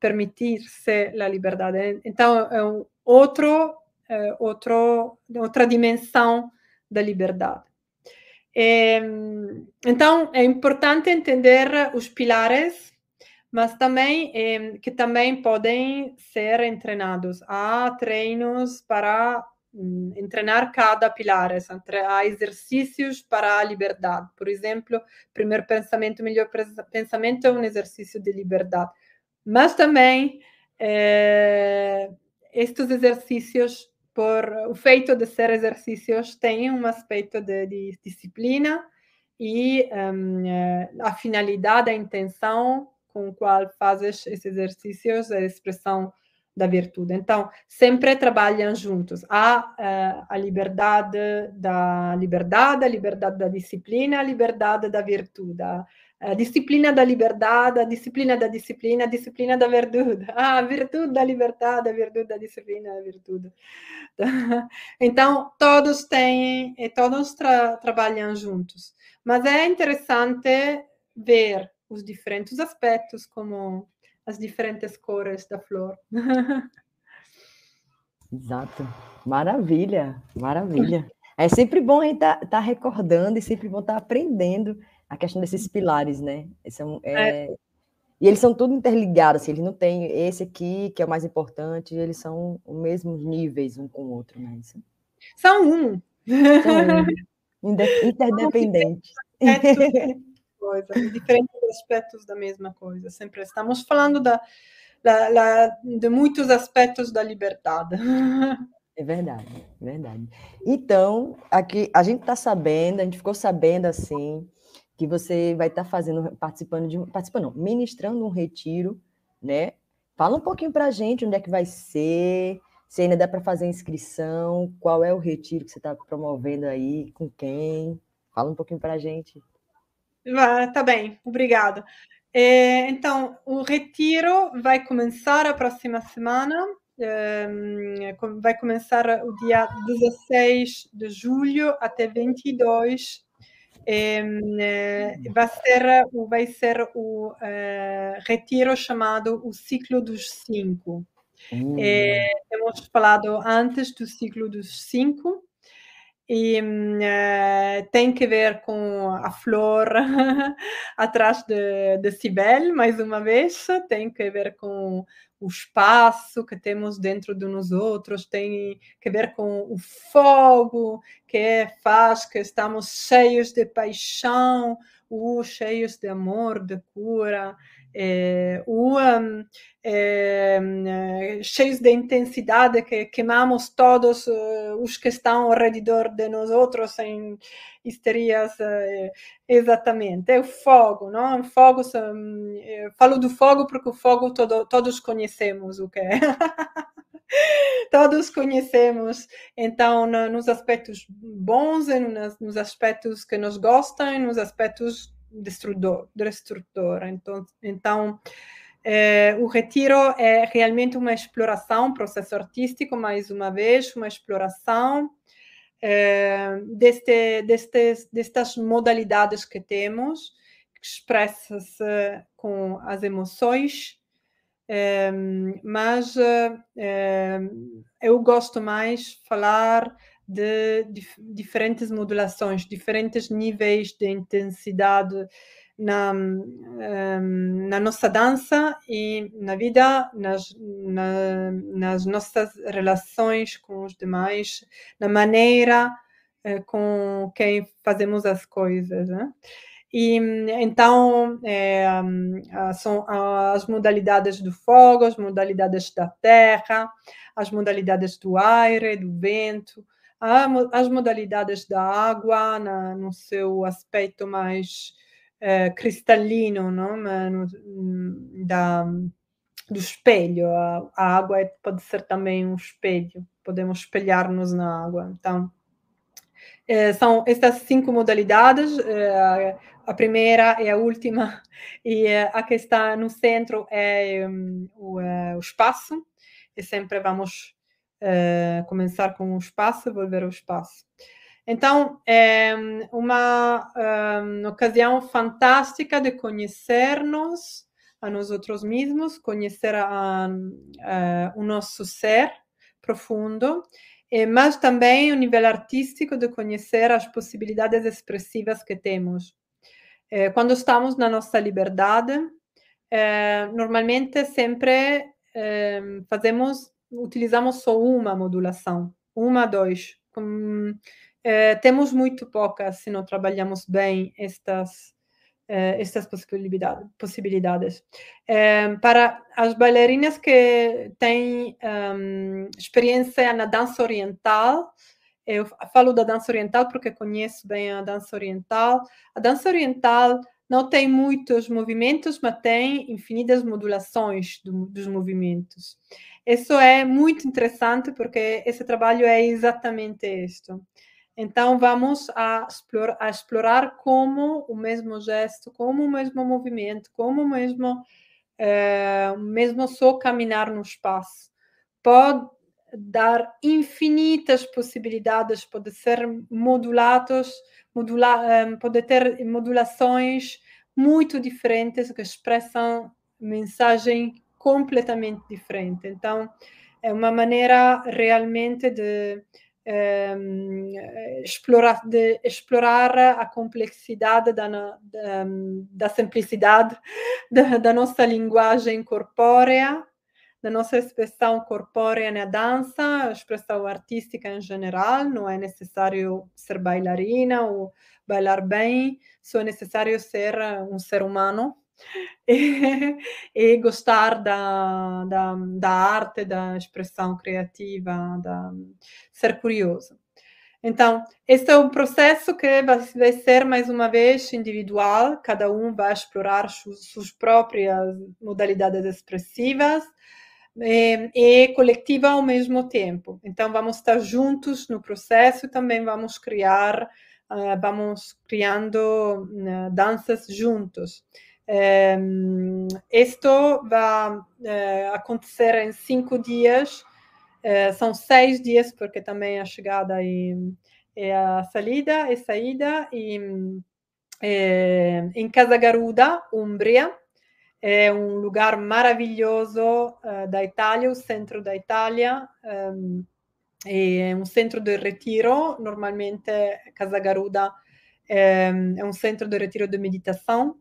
permitir-se a liberdade. Então, é um outro, é outro, outra dimensão da liberdade. E, então, é importante entender os pilares, mas também é, que também podem ser treinados. Há treinos para um, treinar cada pilar, há exercícios para a liberdade. Por exemplo, primeiro pensamento, melhor pensamento é um exercício de liberdade mas também é, estes exercícios, por o feito de ser exercícios, têm um aspecto de, de disciplina e um, eh, a finalidade, a intenção com qual fazes esses exercícios, a expressão da virtude. Então, sempre trabalham juntos. Há uh, a liberdade da liberdade, a liberdade da disciplina, a liberdade da virtude, disciplina da liberdade, a disciplina da disciplina, a disciplina da virtude. <laughs> Ah, a virtude da liberdade, a virtude da disciplina, a virtude. <laughs> Então, todos têm, e todos tra trabalham juntos. Mas é interessante ver os diferentes aspectos, como as diferentes cores da flor. <laughs> Exato. Maravilha, maravilha. É sempre bom a gente estar tá, tá recordando e sempre bom estar tá aprendendo a questão desses pilares, né? São, é, é... E eles são tudo interligados, assim, eles não têm esse aqui, que é o mais importante, eles são os mesmos níveis um com o outro, né? São um. São um. <laughs> Interdependentes. Coisa, diferentes aspectos da mesma coisa. Sempre estamos falando da, da, da, de muitos aspectos da liberdade. É verdade, é verdade. Então, aqui a gente está sabendo, a gente ficou sabendo assim que você vai estar tá fazendo, participando de, participando, não, ministrando um retiro, né? Fala um pouquinho para a gente onde é que vai ser, se ainda dá para fazer inscrição, qual é o retiro que você está promovendo aí, com quem? Fala um pouquinho para a gente. Tá bem, obrigada. É, então, o retiro vai começar a próxima semana, é, vai começar o dia 16 de julho até 22 eh, vai ser, vai ser o eh, retiro chamado o ciclo dos cinco. Uhum. Eh, temos falado antes do ciclo dos cinco e tem que ver com a flor <laughs> atrás de, de Sibel, mais uma vez, tem que ver com o espaço que temos dentro de nós outros, tem que ver com o fogo que faz que estamos cheios de paixão, ou cheios de amor, de cura, é, ou um, é, cheios de intensidade que queimamos todos uh, os que estão ao redor de nós outros em histerias uh, exatamente. É o fogo não? O fogo um, falo do fogo porque o fogo todo, todos conhecemos o que é. <laughs> Todos conhecemos então no, nos aspectos bons nos aspectos que nos gostam e nos aspectos destrutor, destrutor. então, então é, o retiro é realmente uma exploração, um processo artístico, mais uma vez, uma exploração é, deste, destes, destas modalidades que temos, expressas com as emoções, é, mas eu gosto mais falar de, de diferentes modulações, diferentes níveis de intensidade na, ehm, na nossa dança e na vida, nas, na, nas nossas relações com os demais, na maneira é, com quem fazemos as coisas. Né? E então é, são as modalidades do fogo, as modalidades da terra, as modalidades do ar, do vento, as modalidades da água na, no seu aspecto mais é, cristalino, não? No, da, do espelho. A, a água é, pode ser também um espelho, podemos espelhar-nos na água. Então, é, são estas cinco modalidades. É, a primeira <laughs> e a última, e a que está no centro é um, o, o, espaço, e sempre vamos começar com o espaço, volver ao espaço. Então, é uma, uma ocasião fantástica de conhecermos a nós outros mesmos, conhecer a, a, o nosso ser profundo, mas também o nível artístico de conhecer as possibilidades expressivas que temos. É, quando estamos na nossa liberdade, é, normalmente sempre é, fazemos, utilizamos só uma modulação, uma, dois. temos muito poucas se não trabalhamos bem estas eh, estas possibilidade, possibilidades. Eh, para as bailarinas que têm um, experiência na dança oriental, eu falo da dança oriental porque conheço bem a dança oriental. A dança oriental não tem muitos movimentos, mas tem infinitas modulações do, dos movimentos. Isso é muito interessante porque esse trabalho é exatamente isto. Então, vamos a explorar, a explorar como o mesmo gesto, como o mesmo movimento, como o mesmo, é, mesmo só caminhar no espaço pode dar infinitas possibilidades, pode ser modulados, modula, eh, pode ter modulações muito diferentes que expressam mensagem completamente diferente. Então, é uma maneira realmente de um, ehm, explorar, de explorar a complexidade da, da, da simplicidade <laughs> da, da, nossa linguagem corpórea, da nossa expressão corpórea na dança, expressão artística em geral. Não é necessário ser bailarina ou bailar bem, só é necessário ser um ser humano <laughs> e, e gostar da, da, da, arte, da expressão criativa, da ser curioso. Então, esse é um processo que vai, ser, mais uma vez, individual, cada um vai explorar suas próprias modalidades expressivas e, e coletiva ao mesmo tempo. Então, vamos estar juntos no processo e também vamos criar, uh, vamos criando uh, danças juntos. Um, esto vai uh, acontecer em cinco dias, são seis dias, porque também a chegada e, e a saída, e saída, e, em Casa Garuda, Umbria, é um lugar maravilhoso uh, da Itália, o centro da Itália, um, é um centro de retiro, normalmente Casa Garuda é, é um centro de retiro de meditação,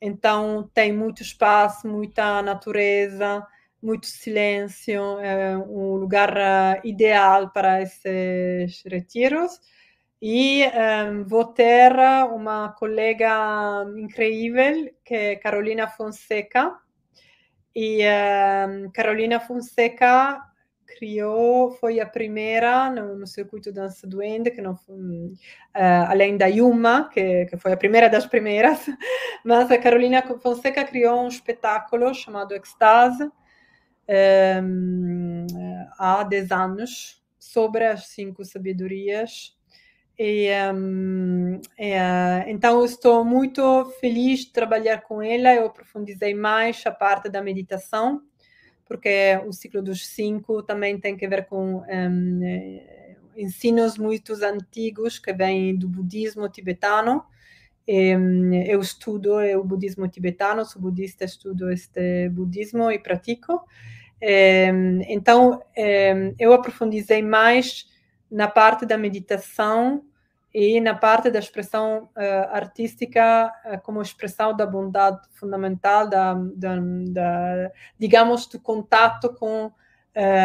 então tem muito espaço, muita natureza, muito silêncio, é um lugar uh, ideal para esses retiros. E um, ehm, vou ter uma colega incrível, que é Carolina Fonseca. E um, ehm, Carolina Fonseca criou, foi a primeira no, no circuito dança duende, que não foi, uh, além da Yuma, que, que foi a primeira das primeiras, <laughs> mas a Carolina Fonseca criou um espetáculo chamado Extase um, ehm, há 10 anos, sobre as cinco sabedorias. E, um, é, então, estou muito feliz de trabalhar com ela. Eu aprofundizei mais a parte da meditação, porque o ciclo dos cinco também tem que ver com um, eh, ensinos muito antigos que vêm do budismo tibetano. E, hum, eu estudo o budismo tibetano, sou budista, estudo este budismo e pratico. Então, eu aprofundizei mais na parte da meditação e na parte da expressão uh, artística uh, como expressão da bondade fundamental, da, da, da, digamos, do contato com uh,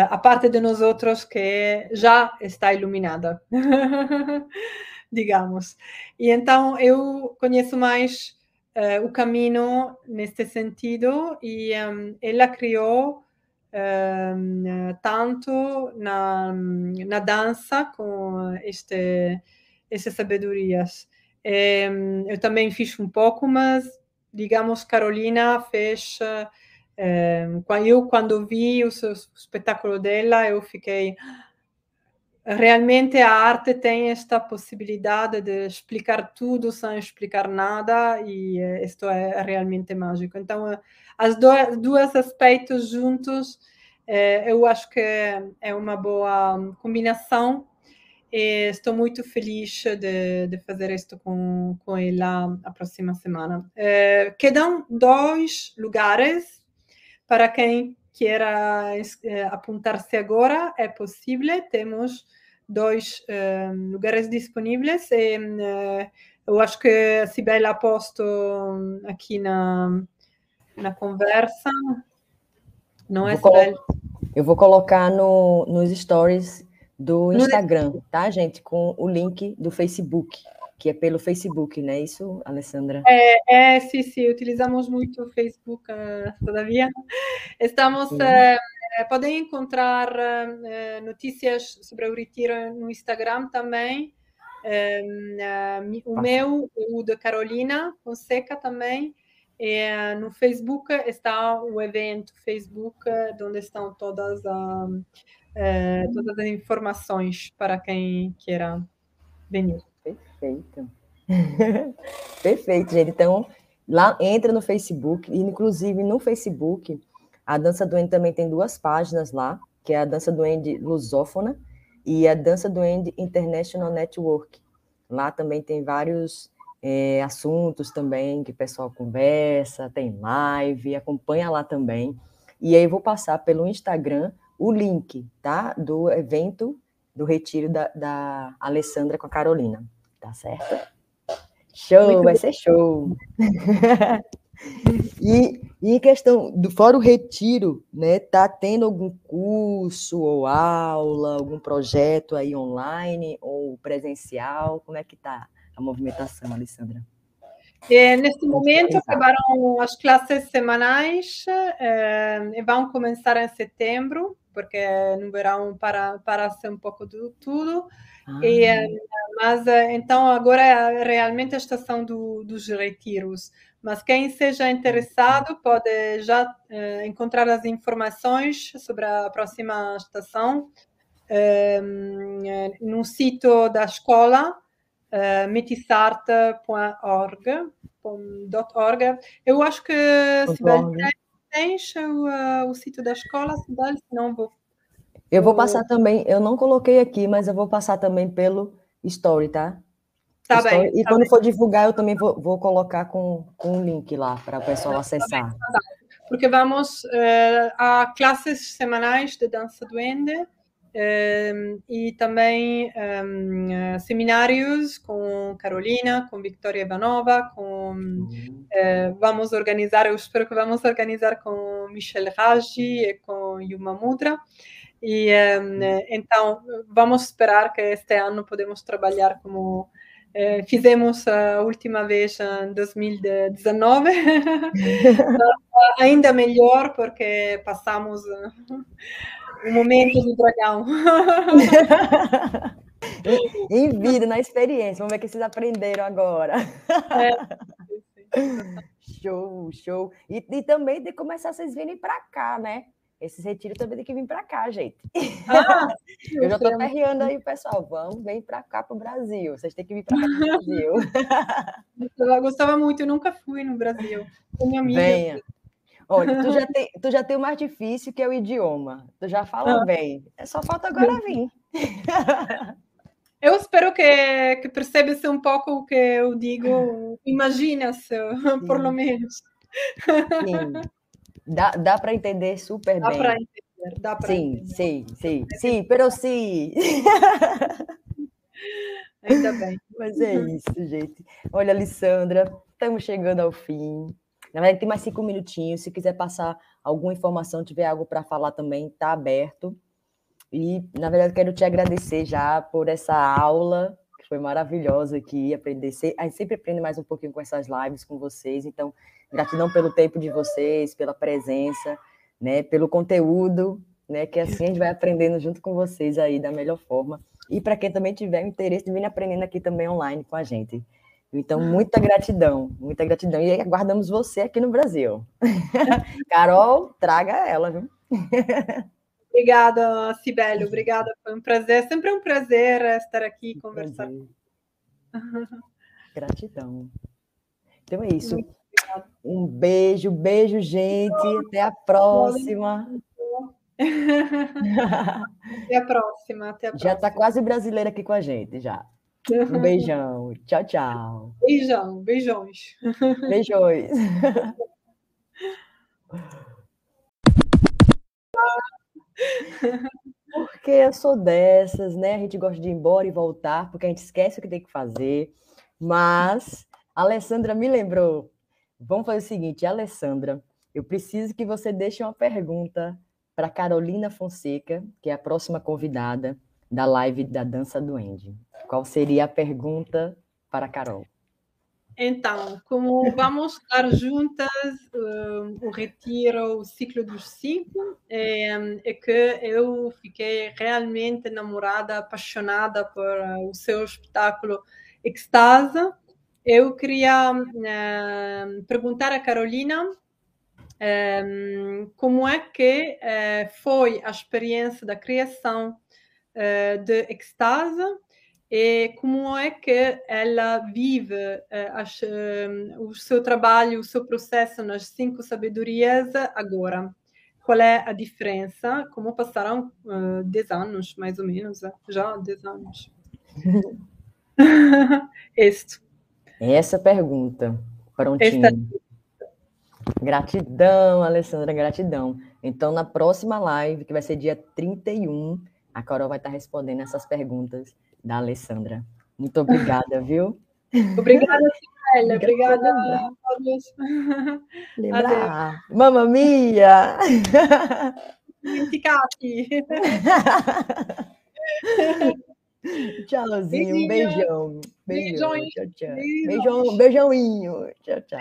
a parte de nós outros que já está iluminada, <laughs> digamos. E então eu conheço mais o caminho neste sentido e um, ela criou um, tanto na, na dança com este, estas sabedorias. Um, eu também fiz um pouco, mas digamos Carolina fez eu quando vi o espetáculo dela eu fiquei realmente a arte tem esta possibilidade de explicar tudo sem explicar nada e eh, isto é realmente mágico. Então, as dois, dois aspectos juntos, eh, eu acho que é uma boa combinação e estou muito feliz de, de fazer isto com, com ela a próxima semana. Eh, quedam dois lugares para quem queira eh, apuntar-se agora, é possível, temos dois eh, lugares disponíveis e eh, eu acho que a Sibela ha posto aqui na, na conversa. Não é, Sibela? Eu vou colocar no, nos stories do Instagram, tá, gente? Com o link do Facebook que é pelo Facebook, não é isso, Alessandra? É, é sim, sim, utilizamos muito o Facebook uh, todavia. Estamos, uh, podem encontrar notícias sobre o Retiro no Instagram também. o meu, o de Carolina Fonseca também. E no Facebook está o evento Facebook, onde estão todas, todas as informações para quem queira venir. Perfeito. <laughs> Perfeito, gente. Então, lá entra no Facebook, e inclusive no Facebook, a Dança do também tem duas páginas lá, que é a Dança do Lusófona e a Dança do International Network. Lá também tem vários é, assuntos também que o pessoal conversa, tem live, acompanha lá também. E aí eu vou passar pelo Instagram o link, tá? Do evento do retiro da, da Alessandra com a Carolina. Tá certo? Show, Muito vai bom. ser show. <laughs> e, e em questão do fora o retiro, né? Tá tendo algum curso ou aula, algum projeto aí online ou presencial? Como é que tá a movimentação, Alessandra? É, neste momento acabaram as classes semanais é, e vão começar em setembro, porque no verão para para ser um pouco de tudo. Ah. E, eh, mas eh, então agora é realmente a estação do, dos retiros. Mas quem seja interessado pode já eh, encontrar as informações sobre a próxima estação eh, no sítio da escola eh, metisarte.org. Eu acho que se tens o, o sítio da escola, se não vou eu vou passar também, eu não coloquei aqui, mas eu vou passar também pelo Story, tá? Tá Story. bem. E tá quando bem. for divulgar, eu também vou, vou colocar com, com um link lá para o pessoal tá acessar. Tá Porque vamos uh, a classes semanais de dança duende e também seminários com Carolina, com Victoria Ivanova, com uhum. vamos organizar, eu espero que vamos organizar com Michelle Raji e com Yuma Mudra. E um, então vamos esperar que este ano podemos trabalhar como eh, fizemos a última vez em 2019, <laughs> <laughs> ainda melhor porque passamos um momento do dragão. <laughs> em vida, na experiência, vamos ver o que vocês aprenderam agora. É. Show, show. E, e também de começar vocês virem para cá, né? Esses retiros também tem que vir para cá, gente. Ah, eu já estou perreando aí, pessoal. Vamos, vem para cá para o Brasil. Vocês têm que vir para cá para o Brasil. <laughs> eu gostava muito, eu nunca fui no Brasil. Com minha amiga. Venha. Olha, tu já, <laughs> tem, tu já tem o mais difícil, que é o idioma. Tu já fala ah. bem. É só falta agora vir. <laughs> Eu espero que, que percebesse um pouco o que eu digo. Imagina-se, <laughs> por lo menos. Sim. Dá, dá para entender super dá bem. Dá para entender, dá para sim, entender. Sim, sim, sim, pero sim. Ainda bem. Mas é isso, gente. Olha, Alessandra, estamos chegando ao fim. Na verdade, tem mais cinco minutinhos. Se quiser passar alguma informação, tiver algo para falar também, está aberto. E, na verdade, quero te agradecer já por essa aula, que foi maravilhosa aqui, aprender. A gente sempre aprende mais um pouquinho com essas lives com vocês. Então, gratidão pelo tempo de vocês, pela presença, né, pelo conteúdo, né, que assim a gente vai aprendendo junto com vocês aí da melhor forma. E para quem também tiver interesse vir aprendendo aqui também online com a gente. Então, muita gratidão, muita gratidão. E aguardamos você aqui no Brasil. <laughs> Carol, traga ela, viu? Obrigada, Sibeli, obrigada. Foi um prazer, sempre é um prazer estar aqui e conversar. <laughs> Gratidão. Então é isso. Um beijo, beijo, gente. <laughs> Até a próxima. Até a próxima. Até a próxima. Já está quase brasileira aqui com a gente, já. Um <laughs> beijão. Tchau, tchau. Beijão, beijões. Beijões. <laughs> Porque eu sou dessas, né? A gente gosta de ir embora e voltar, porque a gente esquece o que tem que fazer. Mas a Alessandra me lembrou. Vamos fazer o seguinte, Alessandra, eu preciso que você deixe uma pergunta para Carolina Fonseca, que é a próxima convidada da live da Dança do Andy. Qual seria a pergunta para a Carol? Então, como vamos estar juntas uh, o retiro, o ciclo dos cinco, é, é, que eu fiquei realmente enamorada, apaixonada por uh, o seu espetáculo Extase. Eu queria uh, perguntar a Carolina como é que foi a experiência da criação de Extase e como é que ela vive uh, as, uh, o seu trabalho, o seu processo nas cinco sabedorias agora. Qual é a diferença? Como passaram uh, 10 anos, mais ou menos, já 10 anos. <laughs> Isto. Essa pergunta, prontinho. Esta... Gratidão, Alessandra, gratidão. Então, na próxima live, que vai ser dia 31, a Carol vai estar respondendo essas perguntas da Alessandra. Muito obrigada, viu? <laughs> Obrigada, Célia. Obrigada a todos. Lembrar. Mamma mia! Dimenticati. <laughs> Tchauzinho, um beijão. Beijão. Tchau, tchau. Beijão, beijãoinho. Tchau, tchau.